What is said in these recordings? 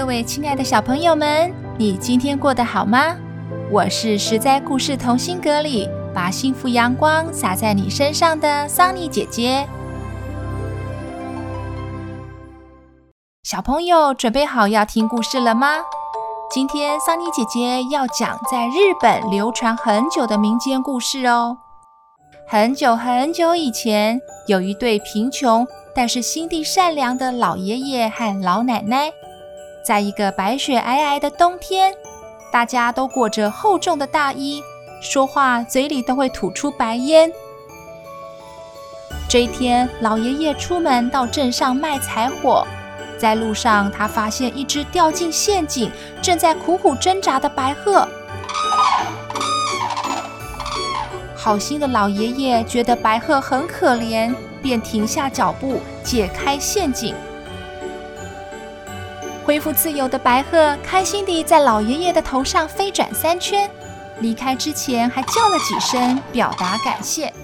各位亲爱的小朋友们，你今天过得好吗？我是实在故事同心阁里把幸福阳光洒在你身上的桑尼姐姐。小朋友准备好要听故事了吗？今天桑尼姐姐要讲在日本流传很久的民间故事哦。很久很久以前，有一对贫穷但是心地善良的老爷爷和老奶奶。在一个白雪皑皑的冬天，大家都裹着厚重的大衣，说话嘴里都会吐出白烟。这一天，老爷爷出门到镇上卖柴火，在路上，他发现一只掉进陷阱、正在苦苦挣扎的白鹤。好心的老爷爷觉得白鹤很可怜，便停下脚步，解开陷阱。恢复自由的白鹤开心地在老爷爷的头上飞转三圈，离开之前还叫了几声，表达感谢。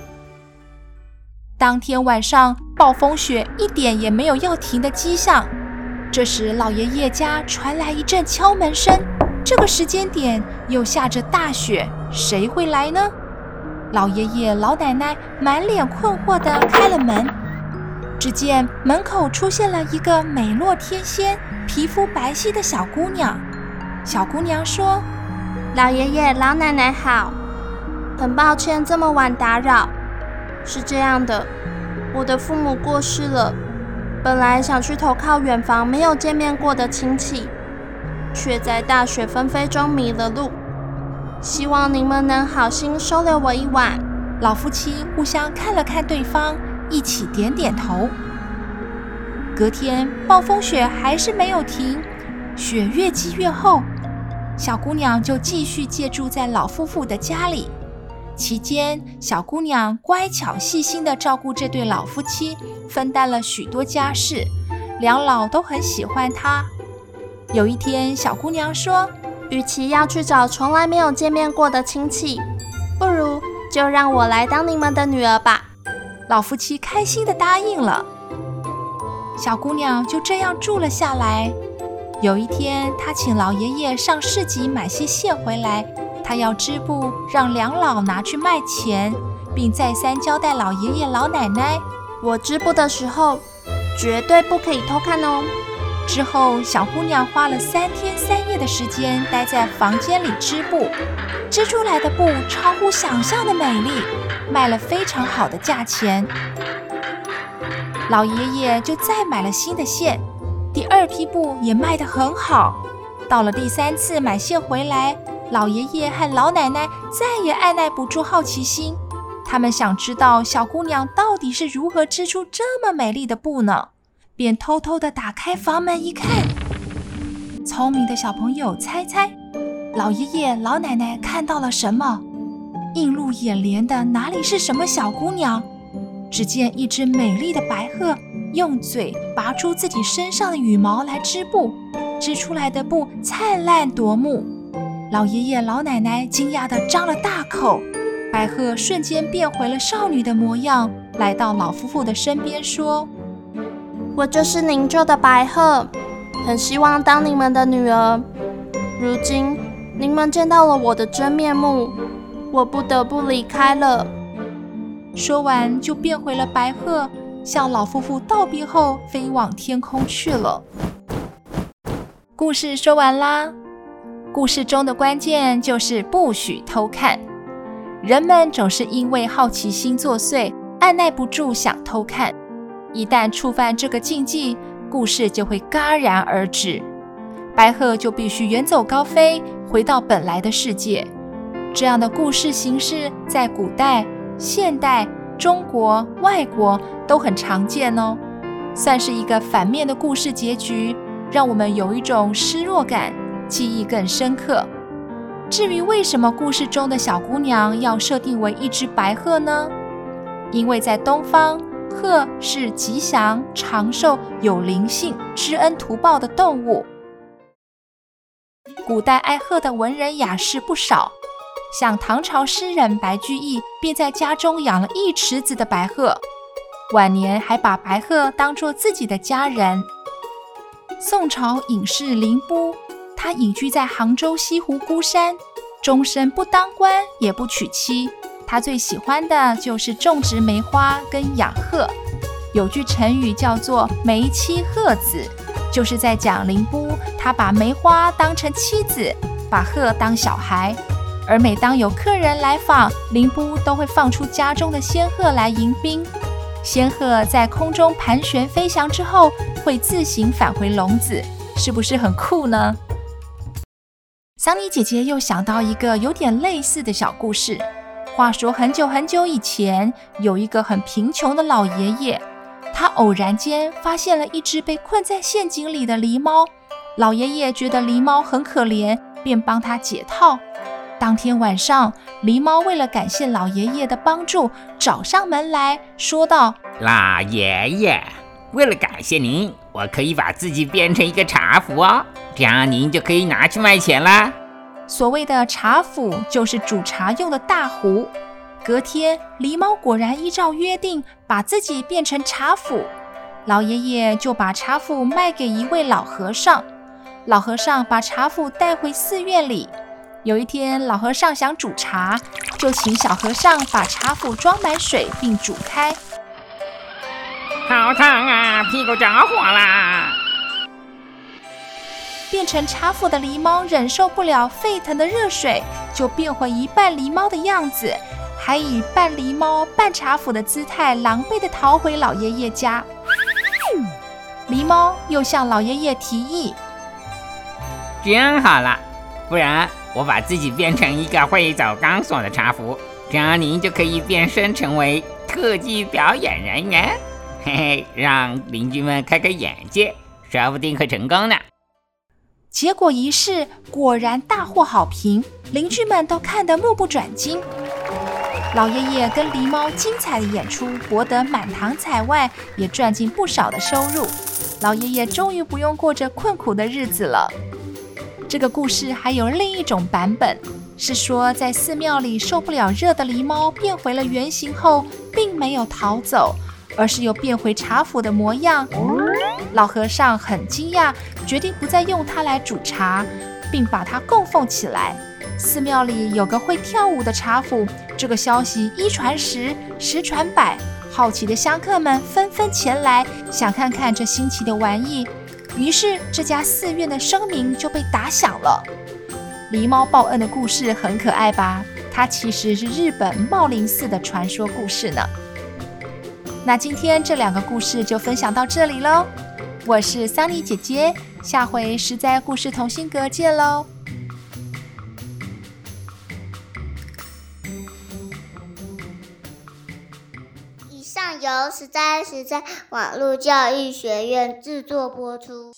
当天晚上，暴风雪一点也没有要停的迹象。这时，老爷爷家传来一阵敲门声。这个时间点又下着大雪，谁会来呢？老爷爷、老奶奶满脸困惑地开了门。只见门口出现了一个美若天仙，皮肤白皙的小姑娘，小姑娘说：“老爷爷、老奶奶好，很抱歉这么晚打扰。是这样的，我的父母过世了，本来想去投靠远房没有见面过的亲戚，却在大雪纷飞中迷了路。希望您们能好心收留我一晚。”老夫妻互相看了看对方，一起点点头。隔天，暴风雪还是没有停，雪越积越厚。小姑娘就继续借住在老夫妇的家里。期间，小姑娘乖巧细心地照顾这对老夫妻，分担了许多家事，两老都很喜欢她。有一天，小姑娘说：“与其要去找从来没有见面过的亲戚，不如就让我来当你们的女儿吧。”老夫妻开心地答应了。小姑娘就这样住了下来。有一天，她请老爷爷上市集买些蟹回来，她要织布，让两老拿去卖钱，并再三交代老爷爷、老奶奶：“我织布的时候，绝对不可以偷看哦。”之后，小姑娘花了三天三夜的时间待在房间里织布，织出来的布超乎想象的美丽，卖了非常好的价钱。老爷爷就再买了新的线，第二批布也卖得很好。到了第三次买线回来，老爷爷和老奶奶再也按捺不住好奇心，他们想知道小姑娘到底是如何织出这么美丽的布呢？便偷偷地打开房门一看。聪明的小朋友猜猜，老爷爷老奶奶看到了什么？映入眼帘的哪里是什么小姑娘？只见一只美丽的白鹤用嘴拔出自己身上的羽毛来织布，织出来的布灿烂夺目。老爷爷老奶奶惊讶地张了大口，白鹤瞬间变回了少女的模样，来到老夫妇的身边说：“我就是您救的白鹤，很希望当你们的女儿。如今你们见到了我的真面目，我不得不离开了。”说完，就变回了白鹤，向老夫妇道别后，飞往天空去了。故事说完啦。故事中的关键就是不许偷看。人们总是因为好奇心作祟，按耐不住想偷看。一旦触犯这个禁忌，故事就会戛然而止。白鹤就必须远走高飞，回到本来的世界。这样的故事形式在古代。现代、中国、外国都很常见哦，算是一个反面的故事结局，让我们有一种失落感，记忆更深刻。至于为什么故事中的小姑娘要设定为一只白鹤呢？因为在东方，鹤是吉祥、长寿、有灵性、知恩图报的动物。古代爱鹤的文人雅士不少，像唐朝诗人白居易便在家中养了一池子的白鹤，晚年还把白鹤当作自己的家人。宋朝隐士林逋，他隐居在杭州西湖孤山，终身不当官也不娶妻。他最喜欢的就是种植梅花跟养鹤。有句成语叫做“梅妻鹤子”，就是在讲林逋他把梅花当成妻子，把鹤当小孩。而每当有客人来访，林逋都会放出家中的仙鹤来迎宾。仙鹤在空中盘旋飞翔之后，会自行返回笼子，是不是很酷呢？桑尼姐姐又想到一个有点类似的小故事。话说很久很久以前，有一个很贫穷的老爷爷，他偶然间发现了一只被困在陷阱里的狸猫。老爷爷觉得狸猫很可怜，便帮他解套。当天晚上，狸猫为了感谢老爷爷的帮助，找上门来说道：“老爷爷，为了感谢您，我可以把自己变成一个茶壶哦，这样您就可以拿去卖钱啦。”所谓的茶壶就是煮茶用的大壶。隔天，狸猫果然依照约定把自己变成茶壶，老爷爷就把茶壶卖给一位老和尚。老和尚把茶壶带回寺院里。有一天，老和尚想煮茶，就请小和尚把茶壶装满水并煮开。好烫啊，屁股着火啦！变成茶壶的狸猫忍受不了沸腾的热水，就变回一半狸猫的样子，还以半狸猫半茶壶的姿态，狼狈地逃回老爷爷家。狸猫又向老爷爷提议：“这样好了，不然我把自己变成一个会走钢索的茶壶，这样您就可以变身成为特技表演人员，嘿嘿，让邻居们开开眼界，说不定会成功呢。”结果一试，果然大获好评，邻居们都看得目不转睛。老爷爷跟狸猫精彩的演出，博得满堂彩外，也赚进不少的收入。老爷爷终于不用过着困苦的日子了。这个故事还有另一种版本，是说在寺庙里受不了热的狸猫变回了原形后，并没有逃走。而是又变回茶壶的模样。老和尚很惊讶，决定不再用它来煮茶，并把它供奉起来。寺庙里有个会跳舞的茶壶，这个消息一传十，十传百，好奇的香客们纷纷前来，想看看这新奇的玩意。于是这家寺院的声名就被打响了。狸猫报恩的故事很可爱吧？它其实是日本茂林寺的传说故事呢。那今天这两个故事就分享到这里喽，我是桑尼姐姐，下回实在故事同心阁见喽。以上由实在实在网络教育学院制作播出。